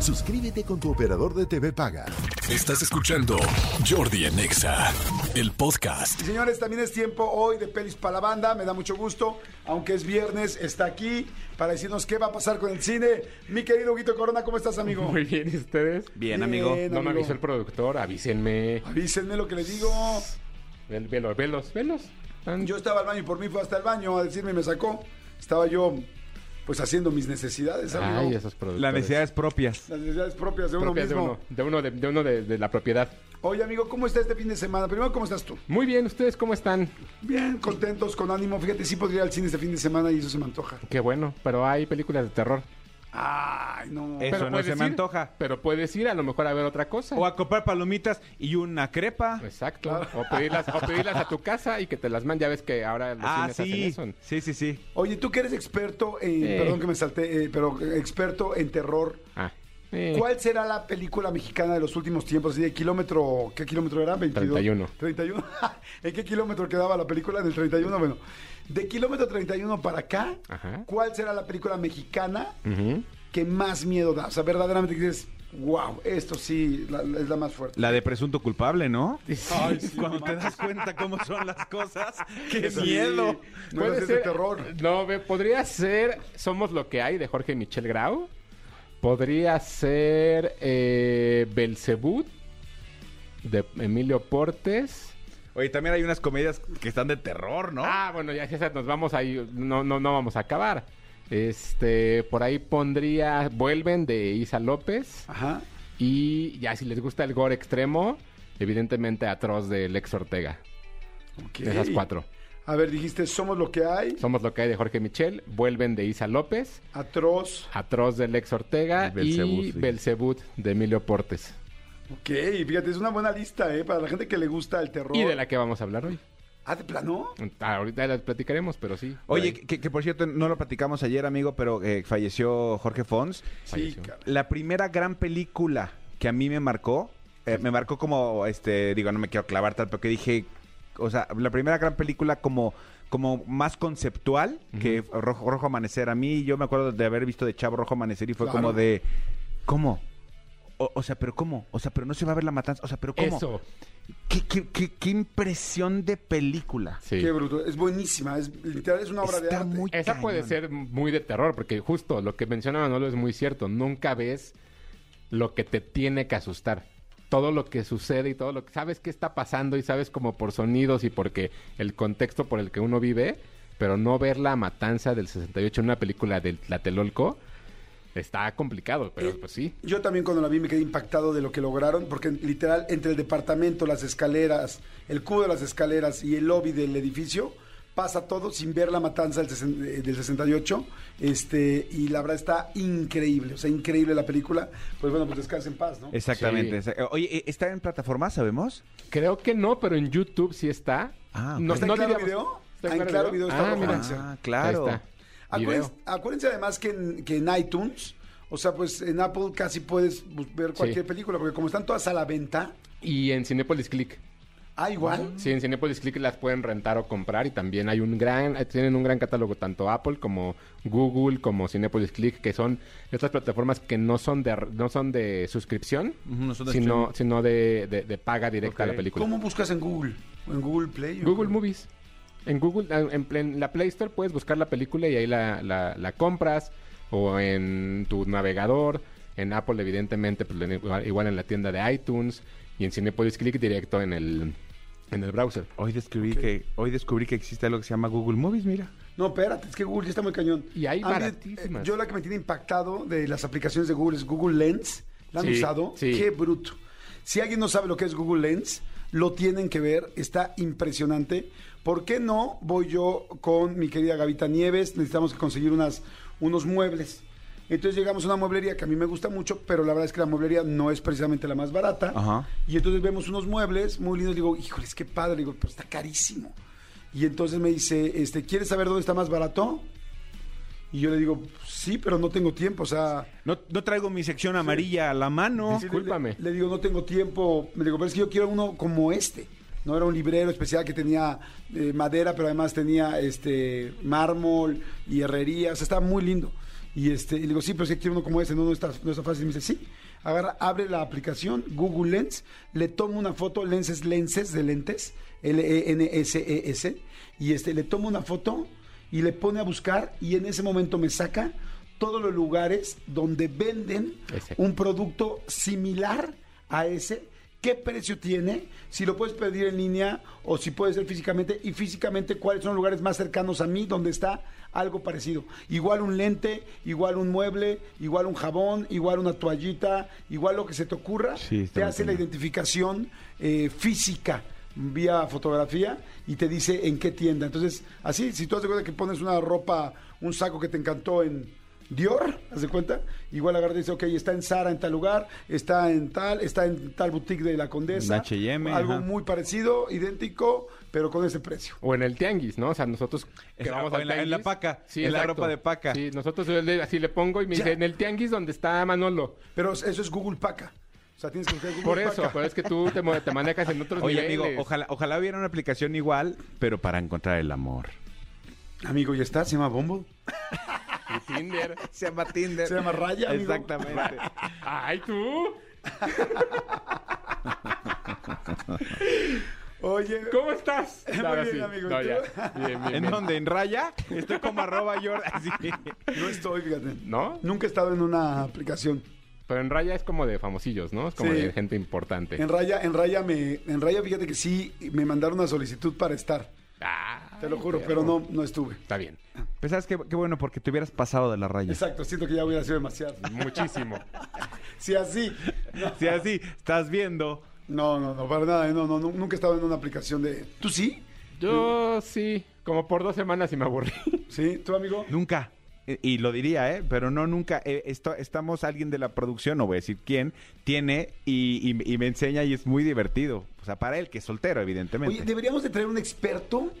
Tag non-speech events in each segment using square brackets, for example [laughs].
Suscríbete con tu operador de TV Paga. Estás escuchando Jordi en Exa, el podcast. Y señores, también es tiempo hoy de Pelis para la Banda. Me da mucho gusto, aunque es viernes, está aquí para decirnos qué va a pasar con el cine. Mi querido Huguito Corona, ¿cómo estás, amigo? Muy bien, ¿y ustedes? Bien, amigo. No me amigo. avisó el productor, avísenme. Avísenme lo que les digo. Vel- Velos, velos, velos. Yo estaba al baño y por mí fue hasta el baño a decirme y me sacó. Estaba yo, pues, haciendo mis necesidades. Ay, esos productores. Las necesidades propias. Las necesidades propias de uno de uno, de uno, de, de uno de, de la propiedad. Oye, amigo, ¿cómo está este fin de semana? Primero, ¿cómo estás tú? Muy bien, ¿ustedes cómo están? Bien, contentos, con ánimo. Fíjate, sí podría ir al cine este fin de semana y eso se me antoja. Qué bueno, pero hay películas de terror. Ay, no. Eso Pero no se me ir, antoja. Pero puedes ir a lo mejor a ver otra cosa. O a comprar palomitas y una crepa. Exacto. O, pedirlas, o pedirlas a tu casa y que te las manden. Ya ves que ahora los Ah, cines sí. hacen eso. Sí, sí, sí. Oye, tú que eres experto en, Eh. perdón que me salté, eh, pero experto en terror. Ah, eh, ¿Cuál será la película mexicana de los últimos tiempos? Así de kilómetro, ¿qué kilómetro era? 22. 31. 31. ¿En qué kilómetro quedaba la película? En el 31, bueno. De kilómetro 31 para acá, Ajá. ¿cuál será la película mexicana que más miedo da? O sea, verdaderamente que dices, wow, esto sí la- la- es la más fuerte. La de presunto culpable, ¿no? Ay, sí, [laughs] Cuando no te das cuenta cómo son las cosas. [laughs] ¡Qué Sí. miedo! No a ser de terror. No, ve, podría ser Somos lo que hay de Jorge Michel Grau. Podría ser eh, Belcebú de Emilio Portes. Oye, también hay unas comedias que están de terror, ¿no? Ah, bueno, ya esas nos vamos ahí, no, no, no vamos a acabar. Este, por ahí pondría Vuelven de Isa López. Ajá. Y ya si les gusta el gore extremo, evidentemente Atroz de Lex Ortega. esas cuatro. A ver, dijiste, somos lo que hay. Somos lo que hay de Jorge Michel, Vuelven de Isa López. Atroz. Atroz de Lex Ortega Y Belzebú, y sí. Belcebú de Emilio Portes. Ok, fíjate, es una buena lista, ¿eh? Para la gente que le gusta el terror. Y de la que vamos a hablar hoy. Ah, ¿de plano? Ah, ahorita las platicaremos, pero sí. Oye, que, que por cierto, no lo platicamos ayer, amigo, pero eh, falleció Jorge Fons. Sí. La primera gran película que a mí me marcó, eh, me marcó como, este, digo, no me quiero clavar tal, pero que dije, o sea, la primera gran película como, como más conceptual que Rojo, Rojo Amanecer. A mí, yo me acuerdo de haber visto de Chavo Rojo Amanecer y fue Claro. como de, ¿cómo? O, o sea, pero ¿cómo? O sea, pero no se va a ver la matanza. O sea, pero ¿cómo? Eso. ¿Qué, qué, qué- qué impresión de película. Sí. Qué bruto. Es buenísima. Es literal, es una obra de Está arte. muy Esa puede ser muy de terror, porque justo lo que menciona Manolo es muy cierto. Nunca ves lo que te tiene que asustar. Todo lo que sucede y todo lo que sabes que está pasando y sabes como por sonidos y porque el contexto por el que uno vive, pero no ver la matanza del 68 en una película de Tlatelolco está complicado, pero Eh, pues sí. Yo también cuando la vi me quedé impactado de lo que lograron, porque literal entre el departamento, las escaleras, el cubo de las escaleras y el lobby del edificio, pasa todo sin ver la matanza del, eh, del 68, este, y la verdad está increíble, o sea, increíble la película. Pues bueno, pues descansa en paz, ¿no? Exactamente. Sí. Oye, ¿está en plataforma, sabemos? Creo que no, pero en YouTube sí está. Ah, no, ¿Está en no Claro diríamos- Video? ¿Está Ah, en Claro Video está Ah, mira. Ah, claro. Ahí está. Acuérdense, acuérdense además que en, que en iTunes, o sea, pues en Apple casi puedes ver cualquier Sí. película, porque como están todas a la venta, Y en Cinepolis Click. ah, igual. Sí, en Cinepolis Click las pueden rentar o comprar y también hay un gran, eh, tienen un gran catálogo tanto Apple como Google como Cinepolis Click que son estas plataformas que no son de no son de suscripción, no son de sino sino de, de- de paga directa a la película. ¿Cómo buscas en Google? ¿O en Google Play? Google Movies. En Google, en, en la Play Store puedes buscar la película y ahí la, la- la compras o en tu navegador. En Apple, evidentemente, pues, igual, en la tienda de iTunes y en Cinepolis Click directo en el, en el browser. Hoy descubrí que hoy descubrí que existe algo que se llama Google Movies, mira. No, espérate, es que Google ya está muy cañón. Y hay mí, baratísimas. Yo la que me tiene impactado de las aplicaciones de Google es Google Lens. ¿La han Sí, usado? sí. Qué bruto. Si alguien no sabe lo que es Google Lens, lo tienen que ver. Está impresionante. ¿Por qué no voy yo con mi querida Gavita Nieves? Necesitamos conseguir unas, unos muebles. Entonces llegamos a una mueblería que a mí me gusta mucho, pero la verdad es que la mueblería no es precisamente la más barata. Ajá. Y entonces vemos unos muebles muy lindos. Digo, híjoles, qué padre. Digo, pero está carísimo. Y entonces me dice, este, ¿quieres saber dónde está más barato? Y yo le digo, sí, pero no tengo tiempo, o sea... No, no traigo mi sección amarilla a la mano. Discúlpame. Le, le digo, no tengo tiempo. Me digo, pero es que yo quiero uno como este. No era un librero especial que tenía eh, madera, pero además tenía este mármol y herrería. O sea, estaba muy lindo. Y este, y le digo, sí, pero es que quiero uno como este, no, no está, no está fácil. Y me dice, sí. Agarra, abre la aplicación, Google Lens, le toma una foto, lenses, lenses de lentes, L-E-N-S-E-S, y este, le toma una foto y le pone a buscar, y en ese momento me saca todos los lugares donde venden un producto similar a ese, qué precio tiene, si lo puedes pedir en línea o si puede ser físicamente. Y físicamente cuáles son los lugares más cercanos a mí donde está algo parecido. Igual un lente, igual un mueble, igual un jabón, igual una toallita, igual lo que se te ocurra, Sí, te hace la identificación eh, física vía fotografía y te dice en qué tienda. Entonces, así, si tú haces cuenta que pones una ropa, un saco que te encantó en Dior, ¿haz de cuenta? Igual agarra y dice, ok, está en Zara en tal lugar, está en tal, está en tal boutique de la Condesa. En H&M, Algo ajá. muy parecido, idéntico, pero con ese precio. O en el tianguis, ¿no? O sea, nosotros que Es- vamos al en la- en la paca, en la ropa de paca. Sí, nosotros así le pongo y me Ya. dice, en el tianguis donde está Manolo. Pero eso es Google Paca. O sea, tienes que buscar Google Por eso, Paca. pero es que tú te, te manejas en otros Oye, niveles. amigo, ojalá, ojalá hubiera una aplicación igual, pero para encontrar el amor. Amigo, ¿ya está? ¿Se llama Bumble? Y Tinder. Se llama Tinder. ¿Se llama Raya, amigo? Exactamente. ¡Ay, tú! Oye, ¿Cómo estás? [laughs] Muy Ahora bien, sí. amigo. Bien, bien, ¿En bien. dónde? ¿En Raya? Estoy como arroba Jordan. así. no estoy, fíjate. ¿No? Nunca he estado en una aplicación. Pero en Raya es como de famosillos, ¿no? Es como Sí. de gente importante. En Raya, en Raya me, en Raya fíjate que sí me mandaron una solicitud para estar. Ay, Te lo juro, pero no, no estuve. Está bien. Pues sabes qué, qué bueno, porque te hubieras pasado de la raya. Exacto, siento que ya hubiera sido demasiado. Muchísimo. [laughs] Si así. No, Si así estás viendo. no, no, no, para nada. No, no, nu- nunca he estado en una aplicación de. ¿Tú sí? Yo sí, como por dos semanas y me aburrí. ¿Sí? ¿Tú, amigo? Nunca. Y lo diría, ¿eh? Pero no, nunca. Eh, esto- estamos, alguien de la producción, no voy a decir quién, tiene y, me enseña y es muy divertido. O sea, para él, que es soltero, evidentemente. Deberíamos de traer un experto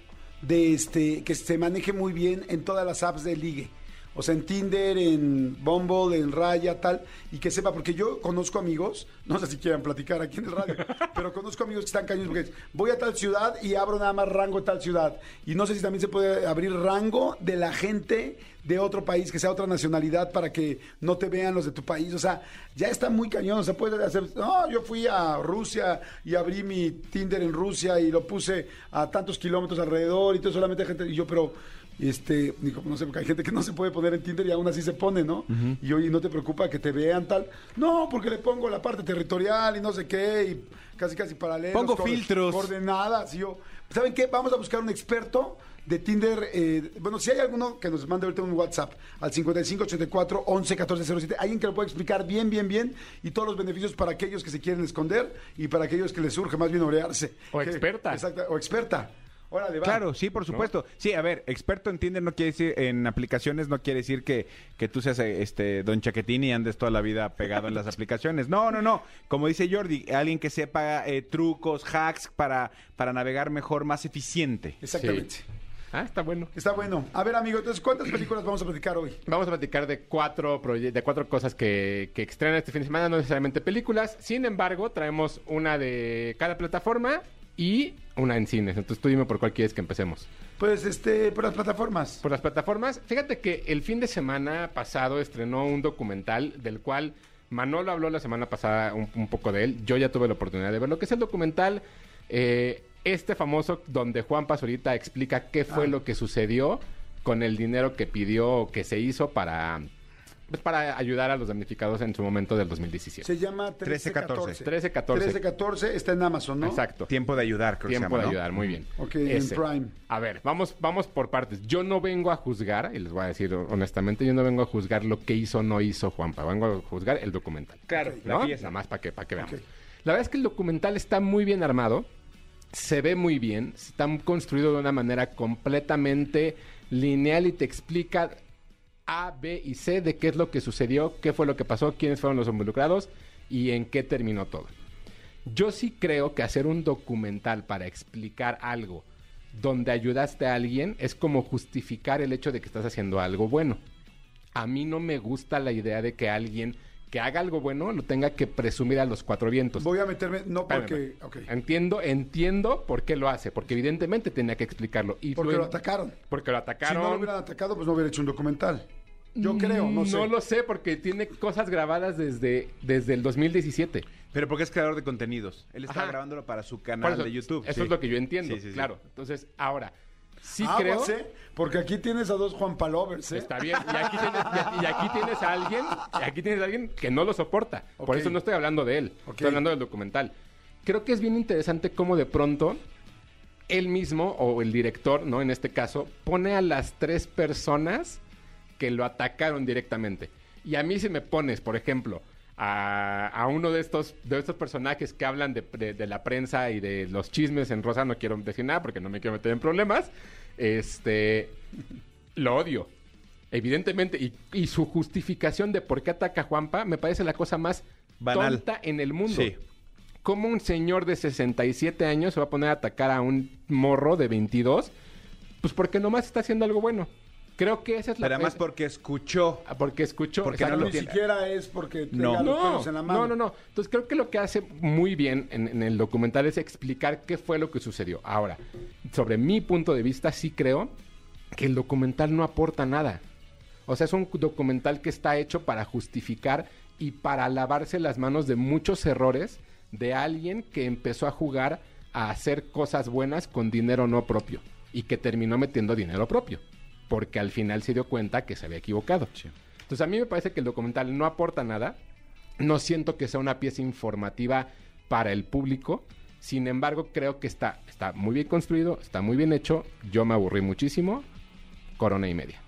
de este que se maneje muy bien en todas las apps de ligue. O sea, en Tinder, en Bumble, en Raya, tal, y que sepa, porque yo conozco amigos, no sé si quieran platicar aquí en el radio, [laughs] pero conozco amigos que están cañones porque voy a tal ciudad y abro nada más rango de tal ciudad. Y no sé si también se puede abrir rango de la gente de otro país, que sea otra nacionalidad, para que no te vean los de tu país. O sea, ya está muy cañón. O sea, puede hacer. No, yo fui a Rusia y abrí mi Tinder en Rusia y lo puse a tantos kilómetros alrededor y todo solamente gente. Y yo, pero. Este, digo, no sé, porque hay gente que no se puede poner en Tinder y aún así se pone, ¿no? Y oye, ¿no te preocupa que te vean tal? No, porque le pongo la parte territorial y no sé qué, y casi casi paralelos. Pongo filtros. Coordenadas. Y yo, ¿saben qué? Vamos a buscar un experto de Tinder. eh, bueno, si hay alguno que nos mande ahorita un WhatsApp al 5584 11 14 07, alguien que lo pueda explicar bien, bien, bien y todos los beneficios para aquellos que se quieren esconder y para aquellos que les surge más bien orearse. O Que- experta. Exacto, o experta. Órale, va. Claro, sí, por supuesto. Sí, a ver, experto en Tinder no quiere decir, en aplicaciones no quiere decir que, que tú seas este Don Chaquetín y andes toda la vida pegado en las aplicaciones. No, no, no. Como dice Jordi, alguien que sepa eh, trucos, hacks para, para navegar mejor, más eficiente. Exactamente. Sí. Ah, está bueno. Está bueno. A ver, amigo, entonces, ¿cuántas películas vamos a platicar hoy? Vamos a platicar de cuatro, de cuatro cosas que, que estrenan este fin de semana, no necesariamente películas. Sin embargo, traemos una de cada plataforma y una en cines. Entonces tú dime por cuál quieres que empecemos. Pues, este, por las plataformas. Por las plataformas, fíjate que el fin de semana pasado estrenó un documental del cual Manolo habló la semana pasada un, un poco de él. Yo ya tuve la oportunidad de verlo, que es el documental eh, este famoso donde Juan Pazurita explica qué fue Ah. lo que sucedió con el dinero que pidió o que se hizo para, pues, para ayudar a los damnificados en su momento del 2017. Se llama 1314. 13-14. 1314 está en Amazon, ¿no? Exacto. Tiempo de ayudar, creo que se Tiempo llama, de ¿no? ayudar, muy bien. Ok, en Prime. A ver, vamos, vamos por partes. Yo no vengo a juzgar, y les voy a decir honestamente, yo no vengo a juzgar lo que hizo o no hizo Juanpa, vengo a juzgar el documental. Claro, ¿no? la pieza. Nada más para que, para que veamos. La verdad es que el documental está muy bien armado, se ve muy bien, está construido de una manera completamente lineal y te explica A, B y C de qué es lo que sucedió, qué fue lo que pasó, quiénes fueron los involucrados y en qué terminó todo. Yo sí creo que hacer un documental para explicar algo donde ayudaste a alguien es como justificar el hecho de que estás haciendo algo bueno. a mí no me gusta la idea de que alguien que haga algo bueno lo tenga que presumir a los cuatro vientos. Voy a meterme, no porque... Entiendo, entiendo por qué lo hace, porque evidentemente tenía que explicarlo. Y Porque lo- lo atacaron. Porque lo Si atacaron. no lo hubieran atacado, pues no hubiera hecho un documental. Yo creo, no sé. No lo sé, porque tiene cosas grabadas desde, desde el 2017. Pero porque es creador de contenidos. Él está Ajá. grabándolo para su canal eso, de YouTube. Eso Sí. es lo que yo entiendo, Sí, sí, sí. claro. Entonces, ahora, sí Aguas, creo... ¿eh? Porque aquí tienes a dos Juan Palovers, ¿eh? Está bien. Y aquí, tienes, y aquí- y aquí tienes a alguien, y aquí tienes a alguien que no lo soporta. Por eso no estoy hablando de él. Estoy hablando del documental. Creo que es bien interesante cómo de pronto él mismo, o el director, ¿no? En este caso, pone a las tres personas que lo atacaron directamente. Y a mí si me pones, por ejemplo, a, a uno de estos, de estos personajes que hablan de, de- de la prensa y de los chismes en Rosa, no quiero decir nada porque no me quiero meter en problemas, este, lo odio. Evidentemente, y, y su justificación de por qué ataca a Juanpa me parece la cosa más Banal. tonta en el mundo. Sí. ¿Cómo un señor de 67 años se va a poner a atacar a un morro de 22? Pues porque nomás está haciendo algo bueno. Creo que esa es la... Pero además porque escuchó. Ah, Porque escuchó. Porque no lo Ni tiene. siquiera es porque tenga No. los No, pelos en la mano. no, no, no. Entonces creo que lo que hace muy bien en, en el documental es explicar qué fue lo que sucedió. Ahora, sobre mi punto de vista, sí creo que el documental no aporta nada. O sea, es un documental que está hecho para justificar y para lavarse las manos de muchos errores de alguien que empezó a jugar a hacer cosas buenas con dinero no propio y que terminó metiendo dinero propio, porque al final se dio cuenta que se había equivocado. Entonces a mí me parece que el documental no aporta nada, no siento que sea una pieza informativa para el público, sin embargo creo que está, está muy bien construido, está muy bien hecho, yo me aburrí muchísimo, corona y media.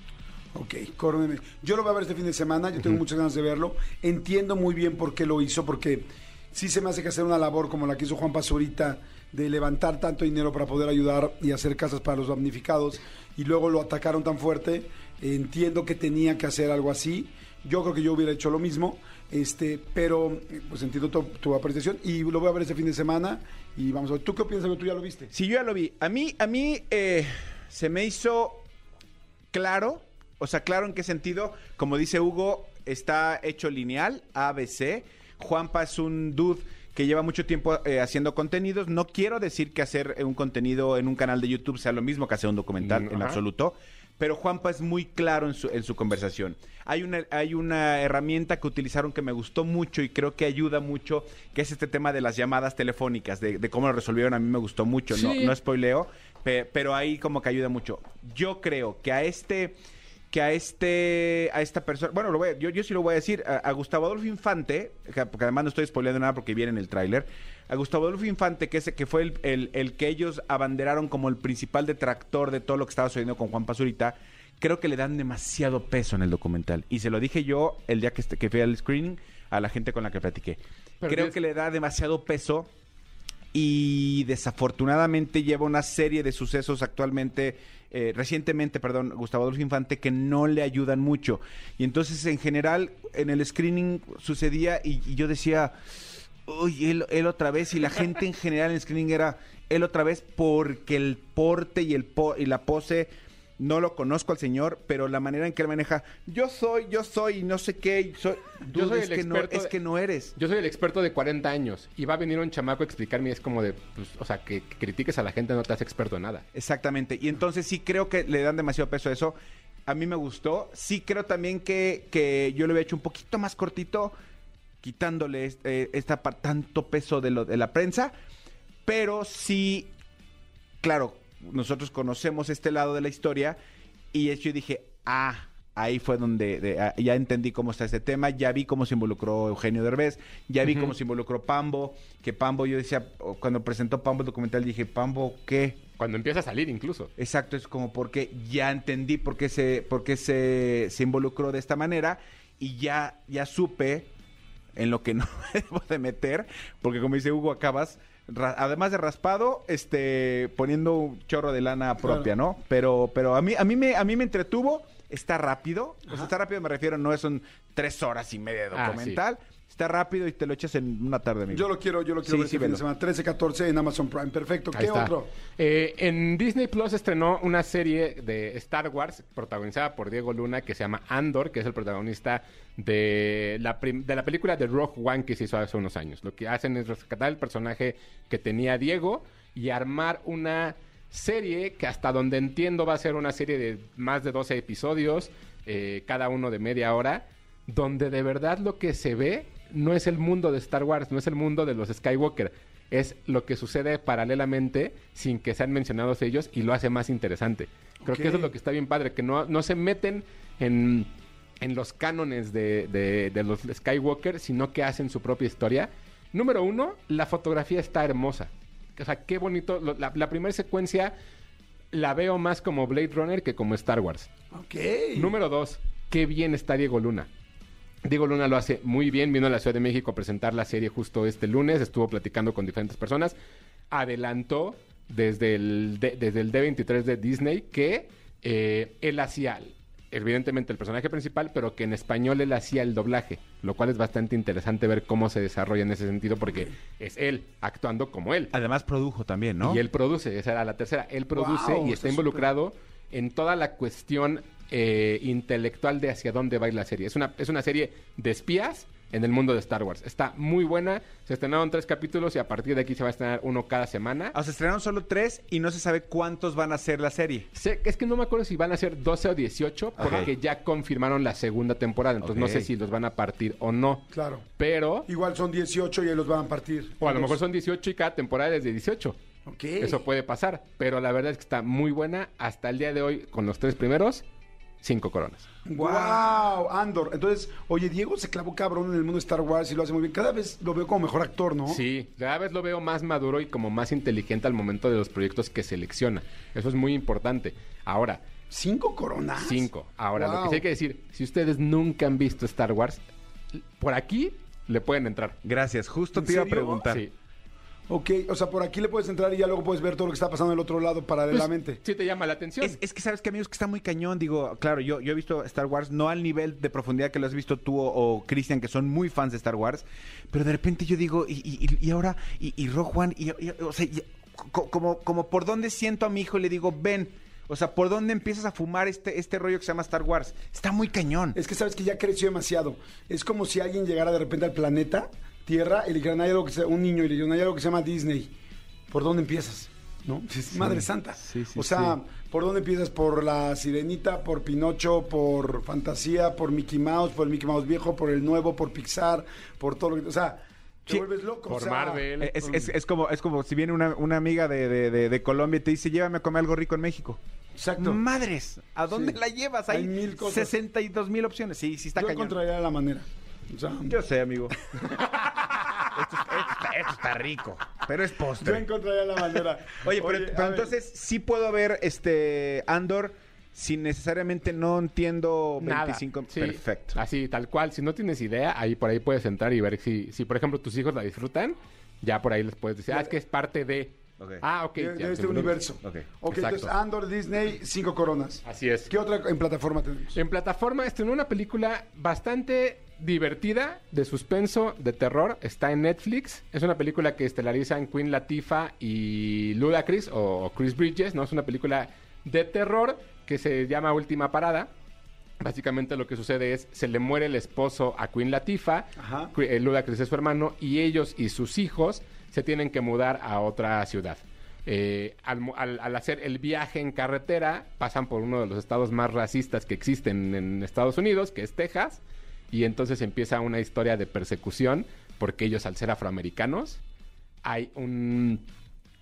Ok, córneme. Yo lo voy a ver este fin de semana, yo tengo muchas ganas de verlo. Entiendo muy bien por qué lo hizo, porque sí se me hace que hacer una labor como la que hizo Juan Pazurita, de levantar tanto dinero para poder ayudar y hacer casas para los damnificados, y luego lo atacaron tan fuerte. Entiendo que tenía que hacer algo así. Yo creo que yo hubiera hecho lo mismo, este, pero pues entiendo tu, apreciación y lo voy a ver este fin de semana y vamos a ver. ¿Tú qué piensas? ¿Tú ya lo viste? Sí, yo ya lo vi. A mí, a mí eh, se me hizo claro, o sea, claro en qué sentido, como dice Hugo, está hecho lineal, ABC. Juanpa es un dude que lleva mucho tiempo eh, haciendo contenidos. No quiero decir que hacer eh, un contenido en un canal de YouTube sea lo mismo que hacer un documental, Mm, en ajá. absoluto. Pero Juanpa es muy claro en su, en su conversación. Hay una, hay una herramienta que utilizaron que me gustó mucho y creo que ayuda mucho, que es este tema de las llamadas telefónicas, de, de cómo lo resolvieron. A mí me gustó mucho. No, no spoileo, pe- pero ahí como que ayuda mucho. Yo creo que a este que a este a esta persona, bueno, lo voy a- yo, yo sí lo voy a decir, a, a Gustavo Adolfo Infante, que- porque además no estoy spoileando nada porque viene en el tráiler, a Gustavo Adolfo Infante, que, ese, que fue el, el- el que ellos abanderaron como el principal detractor de todo lo que estaba sucediendo con Juan Pazurita, creo que le dan demasiado peso en el documental. Y se lo dije yo el día que, este- que fui al screening a la gente con la que platiqué. Pero creo que le da demasiado peso y desafortunadamente lleva una serie de sucesos actualmente, eh, recientemente, perdón, Gustavo Adolfo Infante, que no le ayudan mucho. Y entonces, en general, en el screening sucedía y, yo decía, uy, él, él otra vez, y la gente en general en el screening era él otra vez porque el porte y, el po- y la pose... No lo conozco al señor, pero la manera en que él maneja, yo soy, yo soy, y no sé qué, soy, Yo soy es el que no, experto es de- que no eres. Yo soy el experto de 40 años y va a venir un chamaco a explicarme es como de, pues, o sea, que, que critiques a la gente no te hace experto en nada. Exactamente. Y entonces sí creo que le dan demasiado peso a eso. A mí me gustó. Sí creo también que, que yo lo había hecho un poquito más cortito, quitándole este- esta tanto peso de, lo, de la prensa. Pero sí, claro, nosotros conocemos este lado de la historia y yo dije, ah, ahí fue donde de- ah, ya entendí cómo está este tema, ya vi cómo se involucró Eugenio Derbez, ya vi Ujú. cómo se involucró Pambo, que Pambo, yo decía, cuando presentó Pambo el documental, dije, Pambo, ¿qué? Cuando empieza a salir incluso. Exacto, es como porque ya entendí por qué se, por qué se, se involucró de esta manera y ya, ya supe en lo que [laughs] no me debo de meter, porque como dice Hugo, acabas, además de raspado, este, poniendo un chorro de lana propia, ¿no? Pero, pero a mí, a mí me, a mí me entretuvo está rápido. O sea, está rápido me refiero, no son tres horas y media de Ah, documental. Está rápido y te lo echas en una tarde, amigo. Yo lo quiero, yo lo quiero Sí, ver sí, este fin de semana. 13, 14 en Amazon Prime. Perfecto. Ahí ¿Qué está. otro? Eh, en Disney Plus estrenó una serie de Star Wars protagonizada por Diego Luna que se llama Andor, que es el protagonista de la, de la película de Rogue One que se hizo hace unos años. Lo que hacen es rescatar el personaje que tenía Diego y armar una serie que hasta donde entiendo va a ser una serie de más de 12 episodios, eh, cada uno de media hora, donde de verdad lo que se ve no es el mundo de Star Wars, no es el mundo de los Skywalker, es lo que sucede paralelamente sin que sean mencionados ellos y lo hace más interesante. Creo que eso es lo que está bien padre, que no, no se meten en, en los cánones de, de- de los Skywalker, sino que hacen su propia historia. Número uno, la fotografía está hermosa. O sea, qué bonito. La, la primera secuencia la veo más como Blade Runner que como Star Wars. Ok. Número dos, qué bien está Diego Luna. Diego Luna lo hace muy bien, vino a la Ciudad de México a presentar la serie justo este lunes, estuvo platicando con diferentes personas, adelantó desde el, D- desde el D23 de Disney que eh, él hacía, evidentemente, el personaje principal, pero que en español él hacía el doblaje, lo cual es bastante interesante ver cómo se desarrolla en ese sentido, porque es él actuando como él. Además produjo también, ¿no? Y él produce, esa era la tercera. Él produce y está está involucrado en toda la cuestión eh, intelectual de hacia dónde va a ir la serie. Es una, es una serie de espías en el mundo de Star Wars. Está muy buena. Se estrenaron tres capítulos y a partir de aquí se va a estrenar uno cada semana. O sea, estrenaron solo tres y no se sabe cuántos van a ser la serie. Sé- es que no me acuerdo si van a ser 12 o 18 porque ya confirmaron la segunda temporada. Entonces no sé si los van a partir o no. Claro. Pero... Igual son 18 y ahí los van a partir. O a lo mejor son 18 y cada temporada es de 18. Ok. Eso puede pasar, pero la verdad es que está muy buena. Hasta el día de hoy, con los tres primeros, cinco coronas. Wow, Andor. Entonces, oye, Diego se clavó cabrón en el mundo de Star Wars y lo hace muy bien. Cada vez lo veo como mejor actor, ¿no? Sí, cada vez lo veo más maduro y como más inteligente al momento de los proyectos que selecciona. Eso es muy importante. Ahora, ¿Cinco coronas? cinco. Ahora, lo que sí hay que decir, si ustedes nunca han visto Star Wars, por aquí le pueden entrar. Gracias, justo ¿En te iba a preguntar. Sí. Ok, o sea, por aquí le puedes entrar y ya luego puedes ver todo lo que está pasando del otro lado Pues, paralelamente. sí te llama la atención. Es, es que sabes que amigos que está muy cañón, digo, claro, yo, yo he visto Star Wars, no al nivel de profundidad que lo has visto tú o, o Cristian, que son muy fans de Star Wars, pero de repente yo digo, y, y- y- y ahora, y, y Rogue One, y, y- o sea, como, como por dónde siento a mi hijo y le digo, ven, o sea, por dónde empiezas a fumar este, este rollo que se llama Star Wars. Está muy cañón. Es que sabes que ya creció demasiado. Es como si alguien llegara de repente al planeta, Tierra, y le dijeran, hay algo que se, un niño, y le dijeran, hay algo que se llama Disney. ¿Por dónde empiezas? ¿No? [laughs] Madre Santa. sí, sí, o sea, sí. ¿por dónde empiezas? ¿Por la Sirenita, por Pinocho, por Fantasía, por Mickey Mouse, por el Mickey Mouse viejo, por el nuevo, por Pixar, por todo lo que... O sea, te Sí. vuelves loco. o Por sea, Marvel. Eh, Es, es- es como, es como si viene una, una amiga de, de- de- de Colombia y te dice, llévame a comer algo rico en México. Exacto. Madres, ¿a dónde Sí. la llevas? Hay Hay, mil cosas. 62 mil opciones. Sí, sí está Yo cañón. encontraría la manera. Yo sé, amigo. [laughs] esto, está, esto está rico, pero es yo postre. encontraría la manera. Oye, pero, a pero ver. entonces sí puedo ver este Andor sin necesariamente no entiendo Nada. 25. Sí, Perfecto. Así, tal cual. Si no tienes idea, ahí por ahí puedes entrar y ver si, si por ejemplo, tus hijos la disfrutan. Ya por ahí les puedes decir, ah, es que es parte de. Ah, ok. de, ya, de este universo. Ok. Ok, Exacto. entonces Andor, Disney, cinco coronas. Así es. ¿Qué otra en plataforma tenemos? En plataforma estrenó una película bastante divertida, de suspenso, de terror. Está en Netflix. Es una película que estelarizan Queen Latifah y Ludacris o Chris Bridges, ¿no? Es una película de terror que se llama Última Parada. Básicamente lo que sucede es, se le muere el esposo a Queen Latifah, Ajá. Eh, Ludacris es su hermano, y ellos y sus hijos se tienen que mudar a otra ciudad. Eh, al- al hacer el viaje en carretera, pasan por uno de los estados más racistas que existen en Estados Unidos, que es Texas, y entonces empieza una historia de persecución, porque ellos al ser afroamericanos, hay un,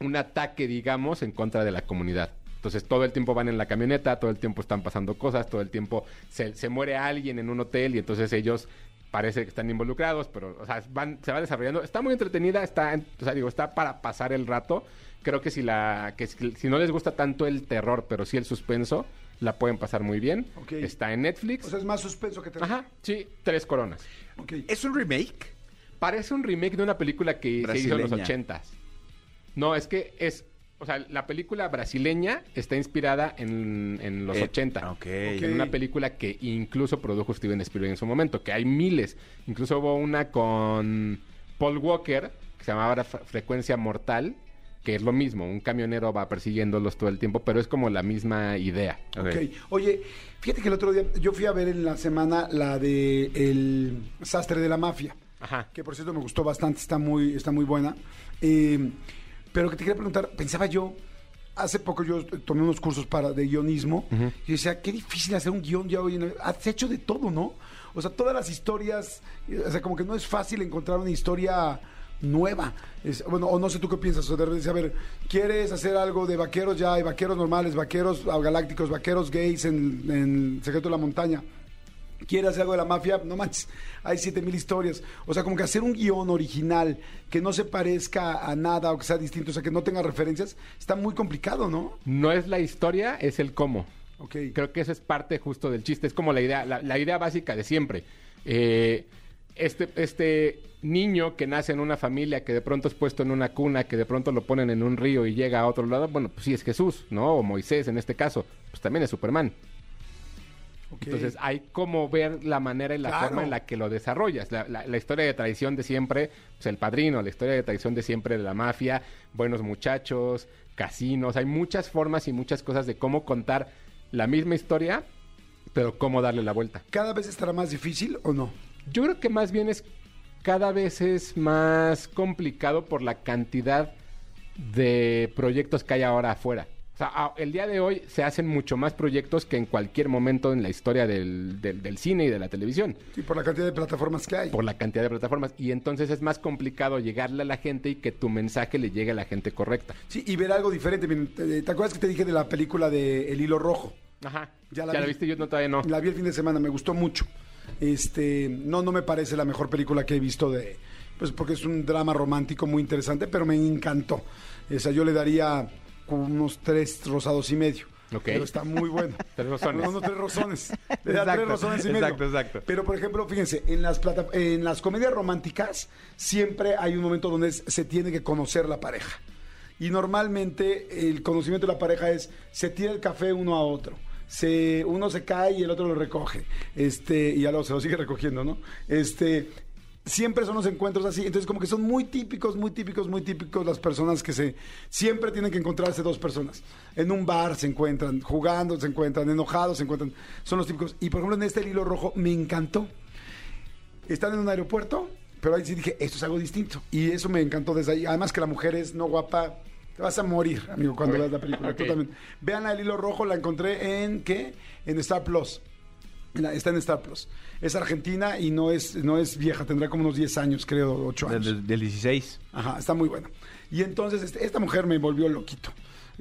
un ataque, digamos, en contra de la comunidad. Entonces todo el tiempo van en la camioneta, todo el tiempo están pasando cosas, todo el tiempo se, se muere alguien en un hotel y entonces ellos parece que están involucrados, pero van, se va desarrollando. Está muy entretenida, está, digo, está para pasar el rato. Creo que si la que si no les gusta tanto el terror, pero sí el suspenso, la pueden pasar muy bien. Está en Netflix. O sea, es más suspenso que terror. Ajá, sí, tres coronas. ¿Es un remake? Parece un remake de una película que se hizo en los ochentas. No, es que es O sea, la película brasileña está inspirada en, en los Eh, 80. ok. En una película que incluso produjo Steven Spielberg en su momento, que hay miles. Incluso hubo una con Paul Walker, que se llamaba Fre- Frecuencia Mortal, que es lo mismo. Un camionero va persiguiéndolos todo el tiempo, pero es como la misma idea. Ok. Ok. Oye, fíjate que el otro día yo fui a ver en la semana la de El Sastre de la Mafia. Ajá. que por cierto me gustó bastante, está muy, está muy buena. Eh, pero que te quería preguntar, pensaba yo, hace poco yo tomé unos cursos para de guionismo y decía, qué difícil hacer un guion ya hoy en Has hecho de todo, ¿no? O sea, todas las historias, eh, o sea, como que no es fácil encontrar una historia nueva. Es- bueno, o no sé tú qué piensas, o de repente, a ver, ¿quieres hacer algo de vaqueros? Ya hay vaqueros normales, vaqueros galácticos, vaqueros gays en, en Secreto de la Montaña quiere hacer algo de la mafia, no manches, hay siete mil historias. O sea, como que hacer un guion original que no se parezca a nada o que sea distinto, o sea, que no tenga referencias, está muy complicado, ¿no? No es la historia, es el cómo. Ok. Creo que eso es parte justo del chiste. Es como la idea, la, la idea básica de siempre. Eh, este, este niño que nace en una familia, que de pronto es puesto en una cuna, que de pronto lo ponen en un río y llega a otro lado, bueno, pues sí es Jesús, ¿no? O Moisés en este caso, pues también es Superman. Entonces hay como ver la manera y la Claro. forma en la que lo desarrollas. La, la- la historia de traición de siempre, pues el padrino, la historia de traición de siempre de la mafia, buenos muchachos, casinos. Hay muchas formas y muchas cosas de cómo contar la misma historia, pero cómo darle la vuelta. ¿Cada vez estará más difícil o no? Yo creo que más bien es cada vez es más complicado por la cantidad de proyectos que hay ahora afuera. O sea, el día de hoy se hacen mucho más proyectos que en cualquier momento en la historia del, del- del cine y de la televisión, Sí, por la cantidad de plataformas que hay. por la cantidad de plataformas. Y entonces es más complicado llegarle a la gente y que tu mensaje le llegue a la gente correcta. Sí, y ver algo diferente. ¿Te, te acuerdas que te dije de la película de El Hilo Rojo? Ajá. Ya ¿Ya la la, vi. viste? Yo no, todavía no. La vi el fin de semana, me gustó mucho. Este, no, no me parece la mejor película que he visto de, pues porque es un drama romántico muy interesante, pero me encantó. O sea, yo le daría unos tres rosados y medio. Pero está muy bueno. [laughs] Tres rosones. Tres rosones. Le da Exacto, tres rosones y medio. exacto, exacto. Pero, por ejemplo, fíjense, en las, plata- en las comedias románticas siempre hay un momento donde se tiene que conocer la pareja. Y normalmente el conocimiento de la pareja es, se tira el café uno a otro. Se, uno se cae y el otro lo recoge. Este, y ya luego se lo sigue recogiendo, ¿no? Este, siempre son los encuentros así. Entonces, como que son muy típicos, muy típicos, muy típicos las personas que se. Siempre tienen que encontrarse dos personas. En un bar se encuentran, jugando se encuentran, enojados se encuentran. Son los típicos. Y por ejemplo, en este hilo rojo me encantó. Están en un aeropuerto, pero ahí sí dije, esto es algo distinto. Y eso me encantó desde ahí. Además que la mujer es no guapa. Te vas a morir, amigo, cuando veas la película. Ok. Tú también. Vean el hilo rojo, la encontré en ¿qué? En Star Plus. Está en Star Plus. Es argentina y no es, no es vieja, tendrá como unos 10 años, creo, 8 años. Del, del 16. Ajá, está muy buena. Y entonces este- esta mujer me volvió loquito.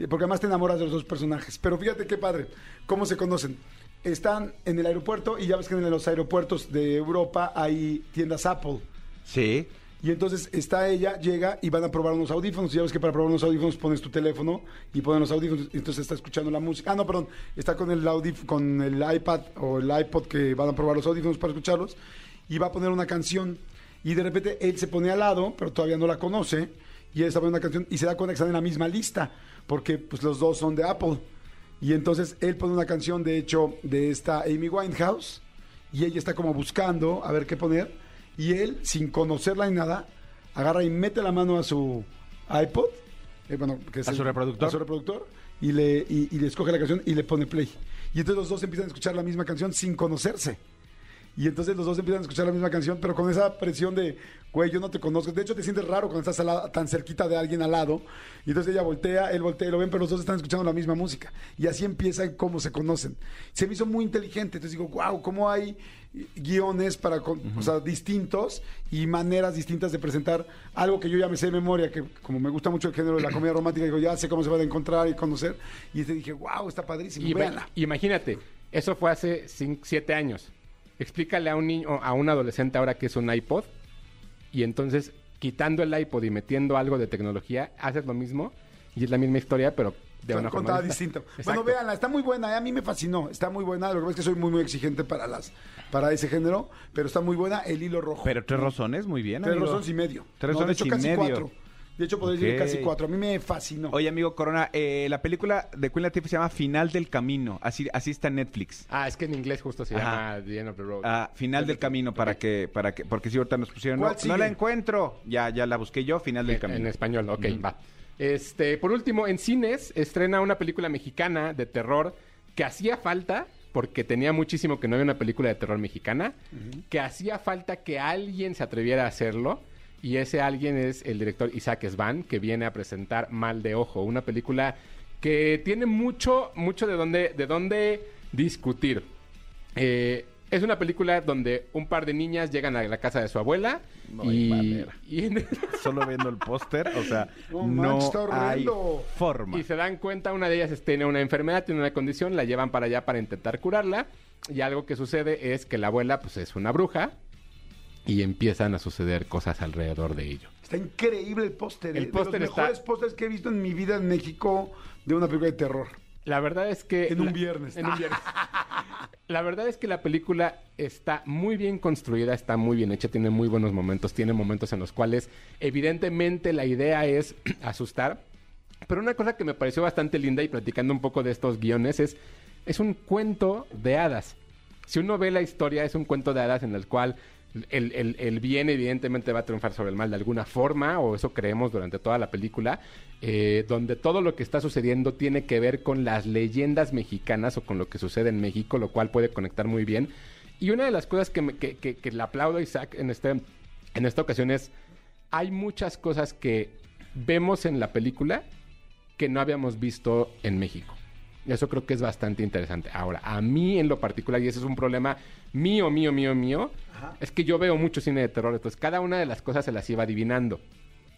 Porque además te enamoras de los dos personajes. Pero fíjate qué padre, cómo se conocen. Están en el aeropuerto y ya ves que en los aeropuertos de Europa hay tiendas Apple. Sí. Y entonces está ella, llega y van a probar unos audífonos. Y ya ves que para probar unos audífonos pones tu teléfono y ponen los audífonos. Entonces está escuchando la música. Ah, no, perdón. Está con el, audif- con el iPad o el iPod que van a probar los audífonos para escucharlos. Y va a poner una canción. Y de repente él se pone al lado, pero todavía no la conoce. Y él está poniendo una canción y se da cuenta que están en la misma lista. Porque pues los dos son de Apple. Y entonces él pone una canción, de hecho, de esta Amy Winehouse. Y ella está como buscando a ver qué poner. Y él, sin conocerla ni nada, agarra y mete la mano a su iPod. eh, bueno, que es ¿A su reproductor? A su reproductor. Y le, y, y le escoge la canción y le pone play. Y entonces los dos empiezan a escuchar la misma canción sin conocerse. Y entonces los dos empiezan a escuchar la misma canción, pero con esa presión de, güey, yo no te conozco. De hecho, te sientes raro cuando estás lado- tan cerquita de alguien al lado. Y entonces ella voltea, él voltea y lo ven, pero los dos están escuchando la misma música. Y así empiezan cómo se conocen. Se me hizo muy inteligente. Entonces digo, wow, cómo hay guiones para, con- o sea, distintos y maneras distintas de presentar algo que yo ya me sé de memoria, que como me gusta mucho el género de la comedia romántica, digo, ya sé cómo se van a encontrar y conocer. Y te dije, wow, está padrísimo, Y véanla. imagínate, eso fue hace 7 años. Explícale a un niño, a un adolescente ahora que es un iPod, y entonces quitando el iPod y metiendo algo de tecnología, haces lo mismo y es la misma historia, pero de una forma contada distinta. Bueno, véanla, está muy buena, eh, a mí me fascinó, está muy buena, lo que pasa es que soy muy muy exigente para las para ese género, pero está muy buena el hilo rojo. Pero tres rosones, muy bien. tres amigo. rosones y medio. Tres No, de rosones hecho, y casi medio. cuatro. De hecho, podría decir Ok. casi cuatro. A mí me fascinó. Oye, amigo Corona, eh, la película de Queen Latifah se llama Final del Camino. Así, así está en Netflix. Ah, es que en inglés justo se Ajá. llama The End of the Road. Ah, Final del Camino para que, para que, porque si ahorita nos pusieron, no, ¿Cuál no la encuentro. Ya, ya la busqué yo, Final del en, Camino. en español, ok, va. Este, por último, en cines estrena una película mexicana de terror que hacía falta, porque tenía muchísimo que no había una película de terror mexicana, que hacía falta que alguien se atreviera a hacerlo. Y ese alguien es el director Isaac Svan, que viene a presentar Mal de Ojo, una película que tiene mucho, mucho de dónde, de dónde discutir. Eh, es una película donde un par de niñas llegan a la casa de su abuela No hay y, manera. y en- [laughs] Solo viendo el póster, o sea, No hay forma. Y se dan cuenta, una de ellas es- tiene una enfermedad, tiene una condición, la llevan para allá para intentar curarla. Y algo que sucede es que la abuela, pues, es una bruja. Y empiezan a suceder cosas alrededor de ello. Está increíble el póster. El eh, póster de los está- mejores pósters que he visto en mi vida en México de una película de terror. La verdad es que... En un viernes. En un viernes. [laughs] La verdad es que la película está muy bien construida, está muy bien hecha, tiene muy buenos momentos, tiene momentos en los cuales evidentemente la idea es [clears throat] asustar. Pero una cosa que me pareció bastante linda y platicando un poco de estos guiones es, es un cuento de hadas. Si uno ve la historia, es un cuento de hadas en el cual el, bien evidentemente va a triunfar sobre el mal de alguna forma, o eso creemos durante toda la película, eh, donde todo lo que está sucediendo tiene que ver con las leyendas mexicanas o con lo que sucede en México, lo cual puede conectar muy bien. Y una de las cosas que, me- que, que- que le aplaudo a Isaac en, este, en esta ocasión es, hay muchas cosas que vemos en la película que no habíamos visto en México. Eso creo que es bastante interesante. Ahora, a mí en lo particular, y ese es un problema mío, mío, mío, mío, es que yo veo mucho cine de terror, entonces cada una de las cosas se las iba adivinando.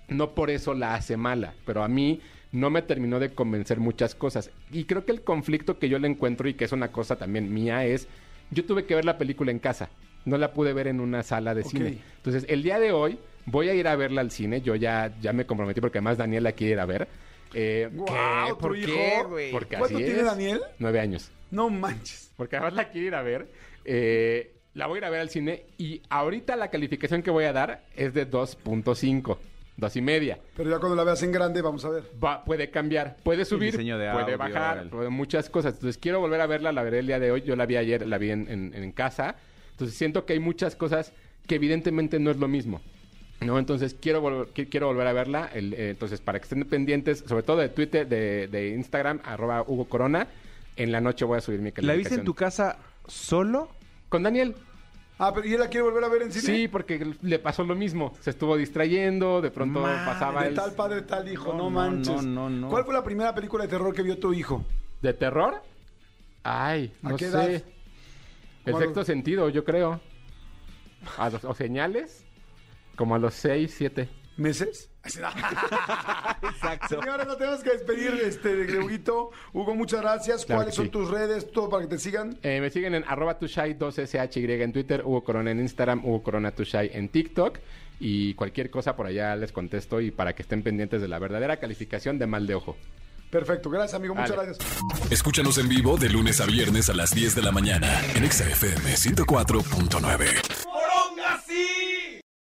No por eso la hace mala, pero a mí no me terminó de convencer muchas cosas. Y creo que el conflicto que yo le encuentro y que es una cosa también mía es, yo tuve que ver la película en casa, no la pude ver en una sala de cine. Entonces, el día de hoy voy a ir a verla al cine, yo ya, ya me comprometí porque además Daniel la quiere ir a ver. Eh, Guau, ¿tu ¿Por hijo? qué, güey? ¿Cuánto así tiene es. Daniel? Nueve años. No manches. Porque además la quiere ir a ver. Eh, la voy a ir a ver al cine y ahorita la calificación que voy a dar es de 2.5, dos y media. Pero ya cuando la veas en grande, vamos a ver. Va, puede cambiar, puede subir, puede audio, bajar, puede muchas cosas. Entonces quiero volver a verla, la veré el día de hoy. Yo la vi ayer, la vi en, en- en casa. Entonces siento que hay muchas cosas que evidentemente no es lo mismo. ¿No? Entonces quiero, volver- qui- quiero volver a verla. El- eh, entonces, para que estén pendientes, sobre todo de Twitter, de, de Instagram, arroba Hugo Corona. En la noche voy a subir mi ¿La calificación. viste en tu casa solo? Con Daniel. Ah, pero ¿y él la quiere volver a ver en cine? Sí, porque le pasó lo mismo. Se estuvo distrayendo, de pronto Madre, pasaba De el... tal padre, tal hijo, No, manches. no, no, no. ¿Cuál fue la primera película de terror que vio tu hijo? ¿De terror? Ay, ¿A no qué sé. edad? El sexto sentido, yo creo. A los- o señales, como a los seis, siete. ¿Meses? [laughs] Exacto. Señores, nos tenemos que despedir este, de Huguito. Hugo, muchas gracias. Claro ¿Cuáles son sí. tus redes? Todo para que te sigan. Eh, me siguen en arroba tushai 2shy en Twitter, Hugo Corona en Instagram, Hugo Corona tushai en TikTok. Y cualquier cosa por allá les contesto y para que estén pendientes de la verdadera calificación de mal de ojo. Perfecto. Gracias, amigo. Muchas gracias. Escúchanos en vivo de lunes a viernes a las 10 de la mañana en Exa FM 104.9.